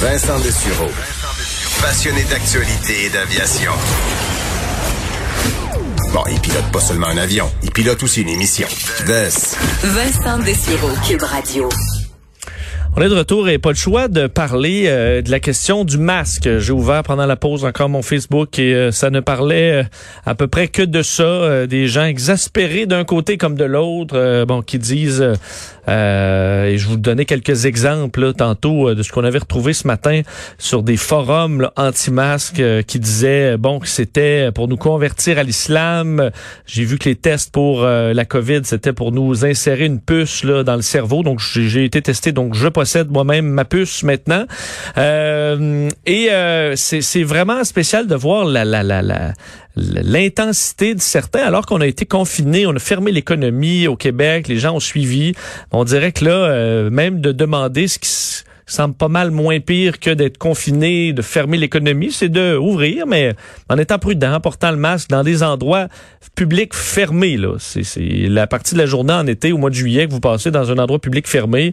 Vincent Dessureau. Passionné d'actualité et d'aviation. Bon, il pilote pas seulement un avion, il pilote aussi une émission. Vincent Dessureau, Cube Radio. On est de retour et pas le choix de parler euh, de la question du masque. J'ai ouvert pendant la pause encore mon Facebook et euh, ça ne parlait euh, à peu près que de ça. des gens exaspérés d'un côté comme de l'autre, bon, qui disent, et je vous donnais quelques exemples tantôt de ce qu'on avait retrouvé ce matin sur des forums anti-masques qui disaient, bon, que c'était pour nous convertir à l'islam. J'ai vu que les tests pour la COVID, c'était pour nous insérer une puce là, dans le cerveau. Donc, j'ai été testé, donc je possède moi-même ma puce maintenant. Euh, et euh, c'est vraiment spécial de voir la, la, la, la l'intensité de certains, alors qu'on a été confinés, on a fermé l'économie au Québec, les gens ont suivi. On dirait que là, euh, même de demander ce qui semble pas mal moins pire que d'être confiné, de fermer l'économie, c'est de ouvrir, mais en étant prudent, en portant le masque dans des endroits publics fermés. Là, c'est la partie de la journée en été, au mois de juillet, que vous passez dans un endroit public fermé.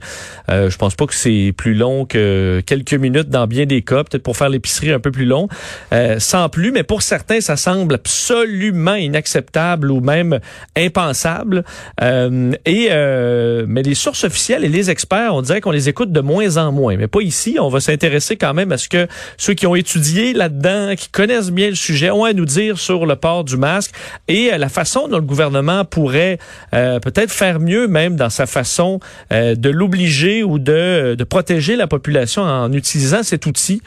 Euh, je pense pas que c'est plus long que quelques minutes dans bien des cas, peut-être pour faire l'épicerie un peu plus long, euh, sans plus. Mais pour certains, ça semble absolument inacceptable ou même impensable. Euh, et euh, mais les sources officielles et les experts, on dirait qu'on les écoute de moins en moins mais pas ici. On va s'intéresser quand même à ce que ceux qui ont étudié là-dedans, qui connaissent bien le sujet, ont à nous dire sur le port du masque et euh, la façon dont le gouvernement pourrait euh, peut-être faire mieux même dans sa façon euh, de l'obliger ou de, protéger la population en utilisant cet outil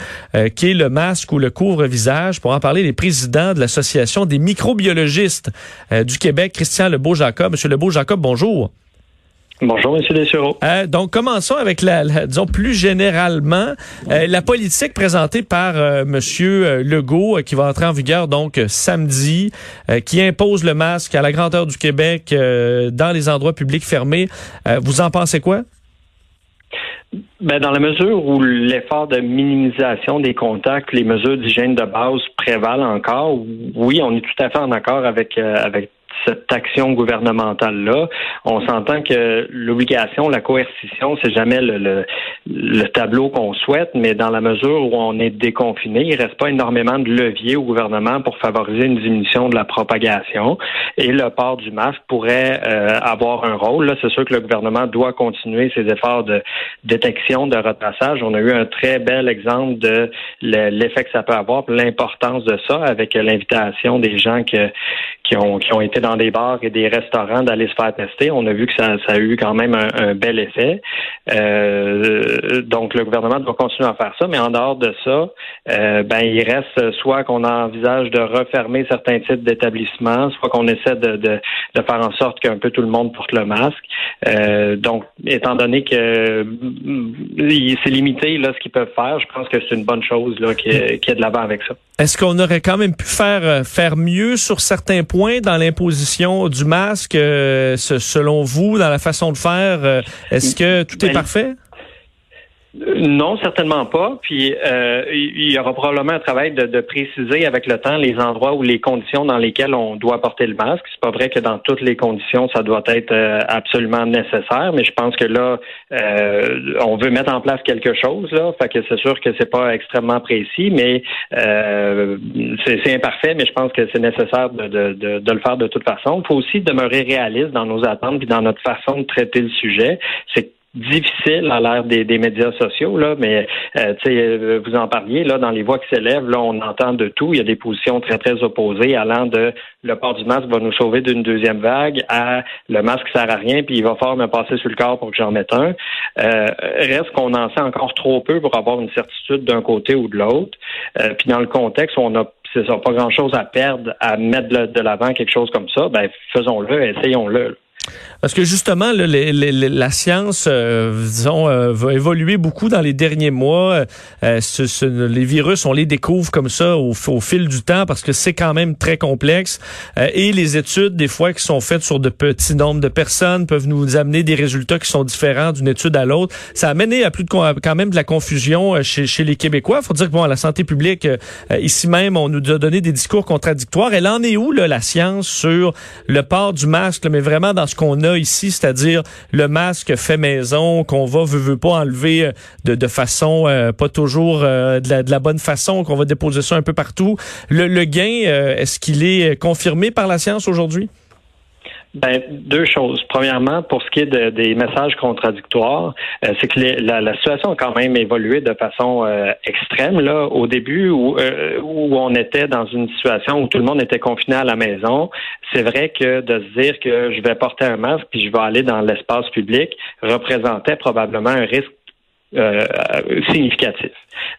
qui est le masque ou le couvre-visage. Pour en parler, les présidents de l'Association des microbiologistes du Québec, Christian Lebeau-Jacob. Monsieur Lebeau-Jacob, bonjour. Bonjour, M. Dessureau. Euh, donc, commençons avec la, disons plus généralement, euh, la politique présentée par euh, M. Legault, qui va entrer en vigueur donc samedi, qui impose le masque à la grandeur du Québec dans les endroits publics fermés. vous en pensez quoi? Ben, dans la mesure où l'effort de minimisation des contacts, les mesures d'hygiène de base prévalent encore, oui, on est tout à fait en accord avec, avec cette action gouvernementale-là. On s'entend que l'obligation, la coercition, c'est jamais le, le, tableau qu'on souhaite, mais dans la mesure où on est déconfiné, il reste pas énormément de levier au gouvernement pour favoriser une diminution de la propagation. Et le port du masque pourrait euh, avoir un rôle. Là, c'est sûr que le gouvernement doit continuer ses efforts de détection, de retraçage. On a eu un très bel exemple de l'effet que ça peut avoir, l'importance de ça avec l'invitation des gens que, qui ont, qui ont été dans des bars et des restaurants d'aller se faire tester. On a vu que ça, ça a eu quand même un, bel effet. Euh, donc, le gouvernement doit continuer à faire ça, mais en dehors de ça, euh, ben, il reste soit qu'on envisage de refermer certains types d'établissements, soit qu'on essaie de, de, de, faire en sorte qu'un peu tout le monde porte le masque. Euh, donc, étant donné que mm, c'est limité là, ce qu'ils peuvent faire, je pense que c'est une bonne chose là, qui, est, qui est de l'avant avec ça. Est-ce qu'on aurait quand même pu faire euh, faire mieux sur certains points dans l'imposition du masque, euh, selon vous, dans la façon de faire? Euh, est-ce que tout est ben, parfait? Non, certainement pas. Puis euh, il y aura probablement un travail de, de, préciser avec le temps les endroits ou les conditions dans lesquelles on doit porter le masque. C'est pas vrai que dans toutes les conditions ça doit être euh, absolument nécessaire, mais je pense que là euh, on veut mettre en place quelque chose là. Fait que c'est sûr que c'est pas extrêmement précis, mais euh, c'est imparfait, mais je pense que c'est nécessaire de, de, de, le faire de toute façon. Il faut aussi demeurer réaliste dans nos attentes et dans notre façon de traiter le sujet. C'est difficile à l'ère des, des, médias sociaux, là, mais euh, euh, vous en parliez, là, dans les voix qui s'élèvent, là, on entend de tout. Il y a des positions très, très opposées allant de le port du masque va nous sauver d'une deuxième vague à le masque sert à rien, puis il va falloir me passer sur le corps pour que j'en mette un. Euh, reste qu'on en sait encore trop peu pour avoir une certitude d'un côté ou de l'autre. Euh, puis dans le contexte où on a c'est ça, pas grand chose à perdre à mettre de l'avant quelque chose comme ça, ben faisons-le, essayons-le. Parce que justement, la science, euh, disons, euh, va évoluer beaucoup dans les derniers mois. Euh, les virus, on les découvre comme ça au, fil du temps parce que c'est quand même très complexe. et les études, des fois, qui sont faites sur de petits nombres de personnes, peuvent nous amener des résultats qui sont différents d'une étude à l'autre. Ça a mené à plus de quand même de la confusion chez, chez les Québécois. faut dire que bon, à la santé publique, ici même, on nous a donné des discours contradictoires. Elle en est où là, la science sur le port du masque, mais vraiment dans ce qu'on a ici, c'est-à-dire le masque fait maison, qu'on va, veut, veut pas enlever de, de façon pas toujours de la, de, la, bonne façon, qu'on va déposer ça un peu partout. Le, le gain, est-ce qu'il est confirmé par la science aujourd'hui? Ben, deux choses. Premièrement, pour ce qui est des messages contradictoires, euh, c'est que la, situation a quand même évolué de façon euh, extrême. Là, au début, où, euh, où on était dans une situation où tout le monde était confiné à la maison, c'est vrai que de se dire que je vais porter un masque puis je vais aller dans l'espace public représentait probablement un risque significatif.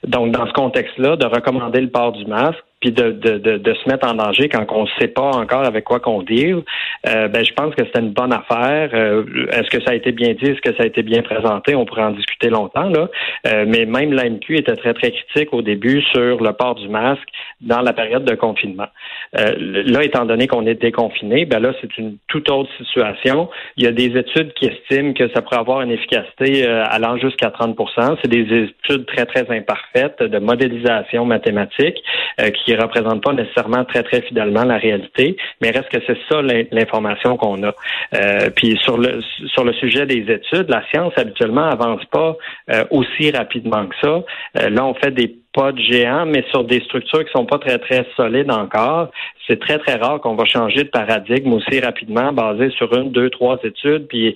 Donc, dans ce contexte-là, de recommander le port du masque, puis de, de, de, se mettre en danger quand on ne sait pas encore avec quoi qu'on deal, euh, ben je pense que c'était une bonne affaire. Euh, est-ce que ça a été bien dit, est-ce que ça a été bien présenté? On pourrait en discuter longtemps, là. Euh, mais même l'AMQ était très, très critique au début sur le port du masque dans la période de confinement. là, étant donné qu'on est déconfiné, ben là, c'est une toute autre situation. Il y a des études qui estiment que ça pourrait avoir une efficacité allant jusqu'à 30% C'est des études très, très imparfaites de modélisation mathématique qui qui représente pas nécessairement très, très fidèlement la réalité, mais reste que c'est ça l'information qu'on a. Euh, puis sur le sur le sujet des études, la science habituellement avance pas euh, aussi rapidement que ça. Euh, là, on fait des pas de géants, mais sur des structures qui sont pas très, très solides encore. C'est très, très rare qu'on va changer de paradigme aussi rapidement basé sur une, deux, trois études puis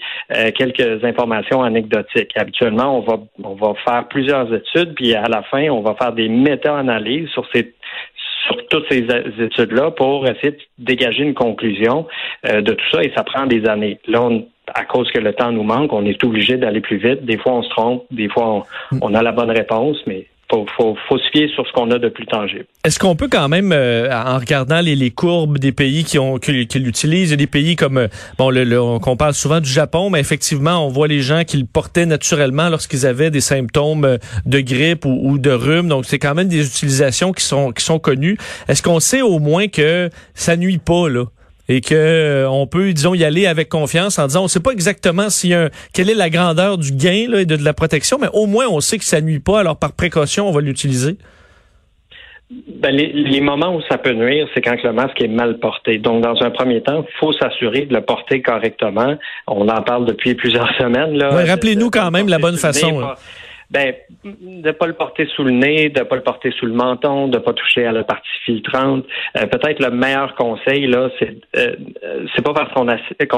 quelques informations anecdotiques. Habituellement, on va, on va faire plusieurs études puis à la fin, on va faire des méta-analyses sur ces sur toutes ces études-là pour essayer de dégager une conclusion euh, de tout ça et ça prend des années. Là, à cause que le temps nous manque, on est obligé d'aller plus vite. Des fois, on se trompe, des fois, on a la bonne réponse, mais faut, faut, se fier sur ce qu'on a de plus tangible. Est-ce qu'on peut quand même, euh, en regardant les, les, courbes des pays qui, ont, qui, l'utilisent, des pays comme, euh, bon, le, le, on parle souvent du Japon, mais effectivement, on voit les gens qui le portaient naturellement lorsqu'ils avaient des symptômes euh, de grippe ou, ou de rhume. Donc, c'est quand même des utilisations qui sont, qui sont connues. Est-ce qu'on sait au moins que ça nuit pas, là? Et que euh, on peut, disons, y aller avec confiance en disant, on ne sait pas exactement si un, quelle est la grandeur du gain là, et de, la protection, mais au moins on sait que ça nuit pas, alors par précaution, on va l'utiliser. Ben, les, moments où ça peut nuire, c'est quand le masque est mal porté. Donc, dans un premier temps, il faut s'assurer de le porter correctement. On en parle depuis plusieurs semaines. Là. rappelez-nous quand même la bonne façon. Ben, de pas le porter sous le nez, de pas le porter sous le menton, de pas toucher à la partie filtrante. Euh, peut-être le meilleur conseil là, c'est euh, c'est pas parce qu'on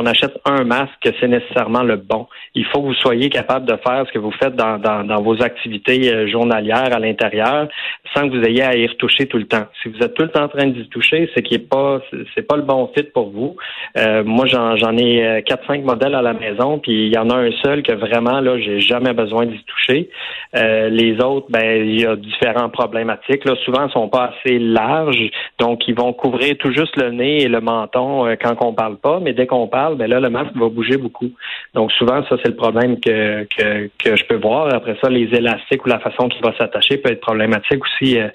achète un masque que c'est nécessairement le bon. Il faut que vous soyez capable de faire ce que vous faites dans, dans, dans vos activités euh, journalières à l'intérieur, sans que vous ayez à y retoucher tout le temps. Si vous êtes tout le temps en train d'y toucher, c'est qu'il est pas c'est pas le bon fit pour vous. Euh, moi, j'en j'en ai quatre cinq modèles à la maison, puis il y en a un seul que vraiment là, j'ai jamais besoin d'y toucher. Euh, les autres, ben, il y a différents problématiques. Là, souvent, sont pas assez larges, donc ils vont couvrir tout juste le nez et le menton euh, quand on parle pas. Mais dès qu'on parle, ben là, le masque va bouger beaucoup. Donc souvent, ça c'est le problème que, que, que je peux voir. Après ça, les élastiques ou la façon qu'il va s'attacher peut être problématique aussi euh,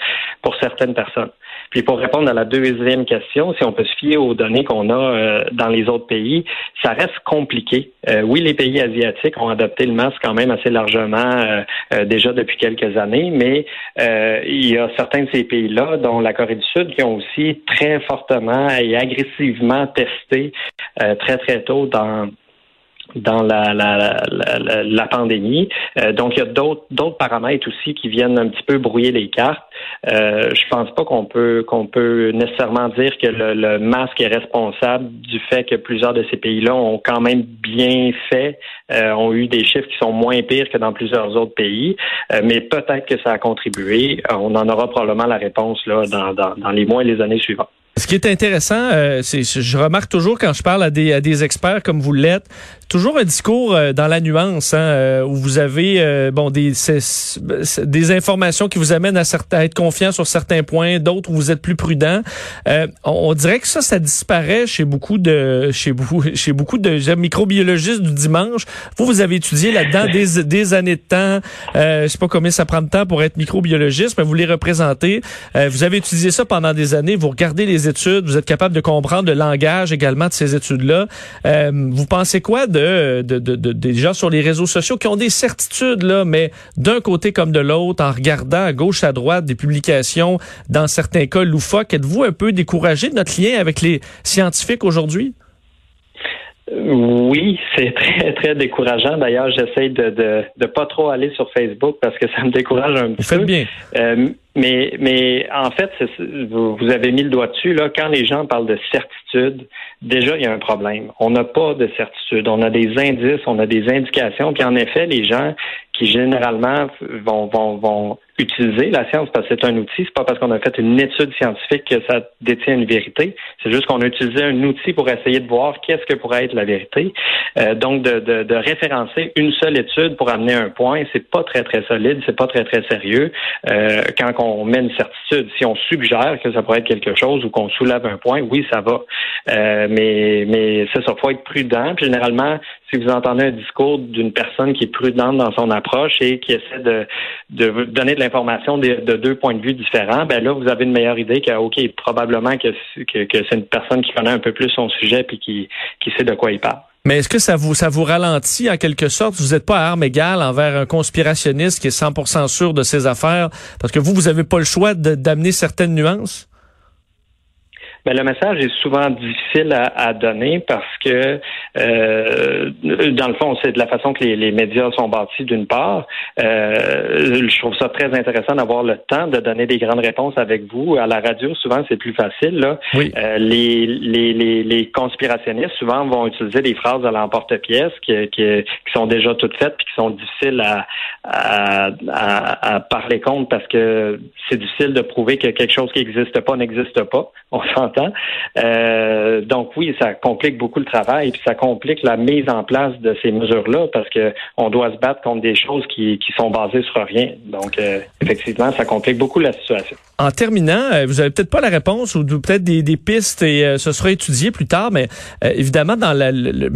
pour certaines personnes. Puis pour répondre à la deuxième question, si on peut se fier aux données qu'on a euh, dans les autres pays, ça reste compliqué. Euh, oui, les pays asiatiques ont adopté le masque quand même assez largement euh, déjà depuis quelques années, mais il y a certains de ces pays-là, dont la Corée du Sud, qui ont aussi très fortement et agressivement testé très très tôt dans dans la, la, la, la pandémie. Euh, donc, il y a d'autres paramètres aussi qui viennent un petit peu brouiller les cartes. Euh, je pense pas qu'on peut qu'on peut nécessairement dire que le, masque est responsable du fait que plusieurs de ces pays-là ont quand même bien fait, euh, ont eu des chiffres qui sont moins pires que dans plusieurs autres pays. Euh, mais peut-être que ça a contribué. On en aura probablement la réponse là dans, dans, dans les mois et les années suivantes. Ce qui est intéressant, euh, c'est je remarque toujours quand je parle à des, à des experts comme vous l'êtes, toujours un discours euh, dans la nuance, hein, euh, où vous avez bon des des informations qui vous amènent à, à être confiant sur certains points, d'autres où vous êtes plus prudent. On, dirait que ça, ça disparaît chez beaucoup de chez beaucoup chez beaucoup de microbiologistes du dimanche. Vous, vous avez étudié là-dedans des, des années de temps. je sais pas combien ça prend de temps pour être microbiologiste, mais vous les représentez. vous avez étudié ça pendant des années. Vous regardez les études, vous êtes capable de comprendre le langage également de ces études-là. Euh, vous pensez quoi de, de, de, de, des gens sur les réseaux sociaux qui ont des certitudes, là, mais d'un côté comme de l'autre, en regardant à gauche, à droite des publications, dans certains cas loufoques, êtes-vous un peu découragé de notre lien avec les scientifiques aujourd'hui? Oui, c'est très, très décourageant. D'ailleurs, j'essaie de, de, de pas trop aller sur Facebook parce que ça me décourage un petit peu. bien. Euh, mais, mais en fait, vous, vous, avez mis le doigt dessus. Là, quand les gens parlent de certitude, déjà, il y a un problème. On n'a pas de certitude. On a des indices, on a des indications. Puis en effet, les gens qui généralement vont, vont, vont utiliser la science parce que c'est un outil. C'est pas parce qu'on a fait une étude scientifique que ça détient une vérité. C'est juste qu'on a utilisé un outil pour essayer de voir qu'est-ce que pourrait être la vérité. Euh, donc, de, de, de, référencer une seule étude pour amener un point, c'est pas très très solide, c'est pas très très sérieux. Euh, quand on met une certitude, si on suggère que ça pourrait être quelque chose ou qu'on soulève un point, oui, ça va. Euh, mais mais c'est ça, faut être prudent. Puis généralement, si vous entendez un discours d'une personne qui est prudente dans son approche et qui essaie de, de donner de de, deux points de vue différents, ben là, vous avez une meilleure idée que, OK, probablement que, que, c'est une personne qui connaît un peu plus son sujet puis qui, qui sait de quoi il parle. Mais est-ce que ça vous, ça vous ralentit en quelque sorte? Vous n'êtes pas à armes égales envers un conspirationniste qui est 100% sûr de ses affaires parce que vous, vous n'avez pas le choix d'amener certaines nuances? Mais le message est souvent difficile à, donner parce que, euh, dans le fond, c'est de la façon que les, médias sont bâtis, d'une part. Euh, je trouve ça très intéressant d'avoir le temps de donner des grandes réponses avec vous. À la radio, souvent, c'est plus facile. Là. Euh, les, les, les, conspirationnistes, souvent, vont utiliser des phrases à l'emporte-pièce qui, qui, sont déjà toutes faites puis qui sont difficiles à, à, à, parler contre parce que c'est difficile de prouver que quelque chose qui n'existe pas n'existe pas. On Euh, donc oui, ça complique beaucoup le travail, puis ça complique la mise en place de ces mesures-là, parce que on doit se battre contre des choses qui, qui sont basées sur rien. Donc euh, effectivement, ça complique beaucoup la situation. En terminant, euh, vous avez peut-être pas la réponse ou peut-être des, pistes et ce sera étudié plus tard, mais évidemment, dans la,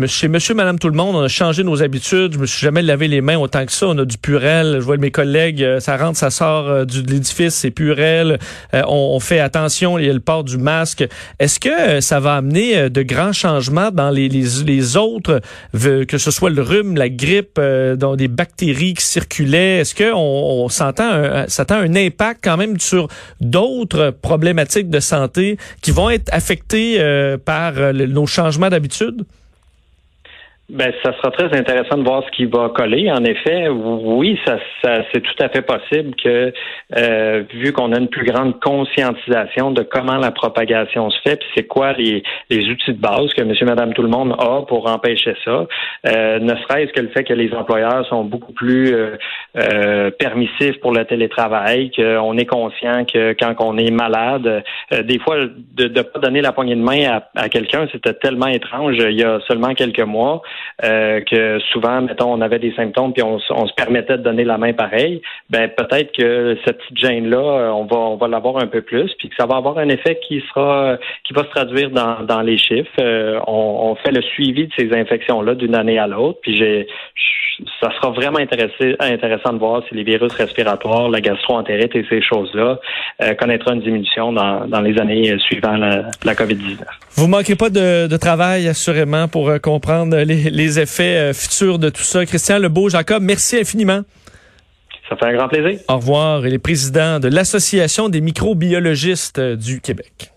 chez Monsieur, Madame, tout le monde, on a changé nos habitudes. Je me suis jamais lavé les mains autant que ça. On a du purel. Je vois mes collègues, ça rentre, ça sort de l'édifice, c'est purel. On, on, fait attention, il y a le port du masque. Est-ce que euh, ça va amener euh, de grands changements dans les, autres, que ce soit le rhume, la grippe, euh, dans des bactéries qui circulaient? Est-ce qu'on on, s'entend un, s'attend un impact quand même sur d'autres problématiques de santé qui vont être affectées par nos changements d'habitude? Ben, ça sera très intéressant de voir ce qui va coller. En effet, oui, ça, ça c'est tout à fait possible que, euh, vu qu'on a une plus grande conscientisation de comment la propagation se fait, puis c'est quoi les, les outils de base que Monsieur, Madame, tout le monde a pour empêcher ça, euh, ne serait-ce que le fait que les employeurs sont beaucoup plus euh, euh permissifs pour le télétravail, qu'on est conscient que quand on est malade, euh, des fois de ne pas donner la poignée de main à, à quelqu'un, c'était tellement étrange il y a seulement quelques mois. Euh, que souvent, mettons, on avait des symptômes puis on, se permettait de donner la main pareil, ben peut-être que cette petite gêne-là, euh, on va on va l'avoir un peu plus, puis que ça va avoir un effet qui sera qui va se traduire dans, dans les chiffres. Euh, on, fait le suivi de ces infections-là d'une année à l'autre, puis j'ai ça sera vraiment intéressant de voir si les virus respiratoires, la gastroentérite et ces choses-là euh, connaîtront une diminution dans, dans les années suivant la, la COVID-19. Vous manquez pas de, de, travail, assurément, pour euh, comprendre les, les effets euh, futurs de tout ça. Christian Lebeau, Jacob, merci infiniment. Ça fait un grand plaisir. Au revoir. Il est président de l'Association des microbiologistes du Québec.